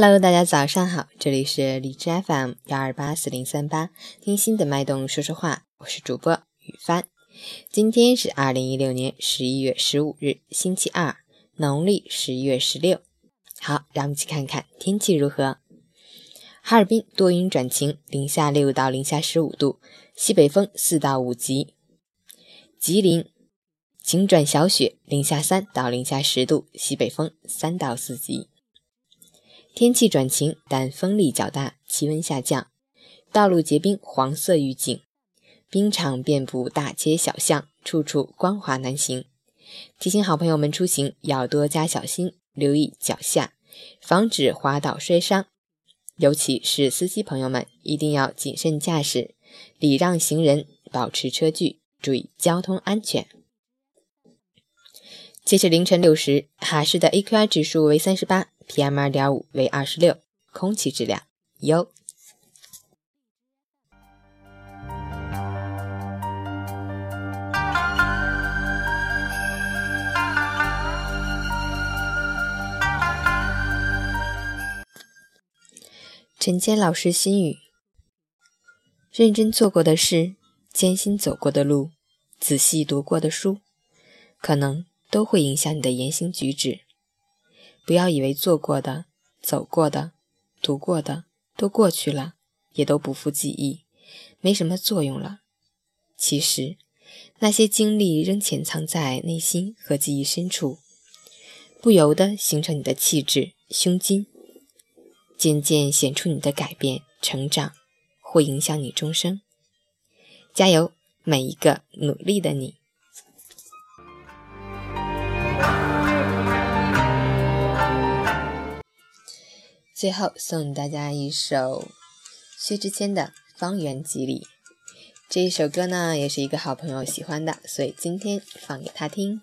Hello，大家早上好，这里是荔枝 FM 幺二八四零三八，听心的脉动说说话，我是主播雨帆。今天是二零一六年十一月十五日，星期二，农历十一月十六。好，让我们一起看看天气如何。哈尔滨多云转晴，零下六到零下十五度，西北风四到五级。吉林晴转小雪，零下三到零下十度，西北风三到四级。天气转晴，但风力较大，气温下降，道路结冰，黄色预警，冰场遍布大街小巷，处处光滑难行。提醒好朋友们出行要多加小心，留意脚下，防止滑倒摔伤。尤其是司机朋友们，一定要谨慎驾驶，礼让行人，保持车距，注意交通安全。截至凌晨六时，哈市的 AQI 指数为三十八。PM 二点五为二十六，空气质量优。陈坚老师心语：认真做过的事，艰辛走过的路，仔细读过的书，可能都会影响你的言行举止。不要以为做过的、走过的、读过的都过去了，也都不复记忆，没什么作用了。其实，那些经历仍潜藏在内心和记忆深处，不由得形成你的气质、胸襟，渐渐显出你的改变、成长，会影响你终生。加油，每一个努力的你！最后送大家一首薛之谦的《方圆几里》。这一首歌呢，也是一个好朋友喜欢的，所以今天放给他听。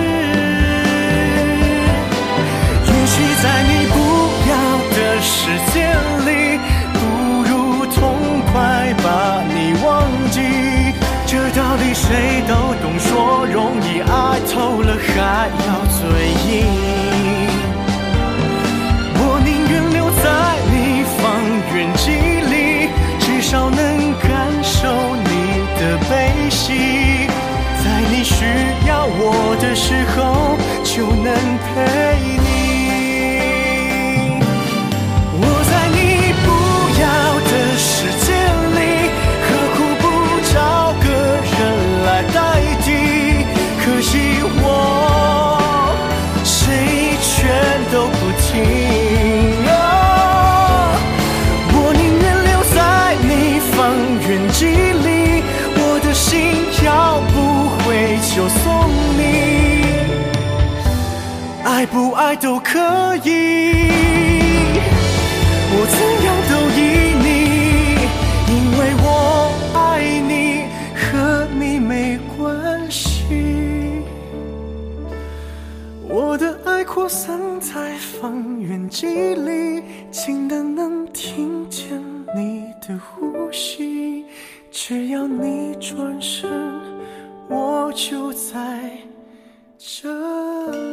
道理谁都懂说容易爱透了还要嘴硬。我宁愿留在你方圆几里至少能感受你的悲喜。在你需要我的时候就能陪我宁愿留在你方圆几里，我的心要不回就送你，爱不爱都可以，我怎样都依扩散在方圆几里，近的能听见你的呼吸。只要你转身，我就在这里。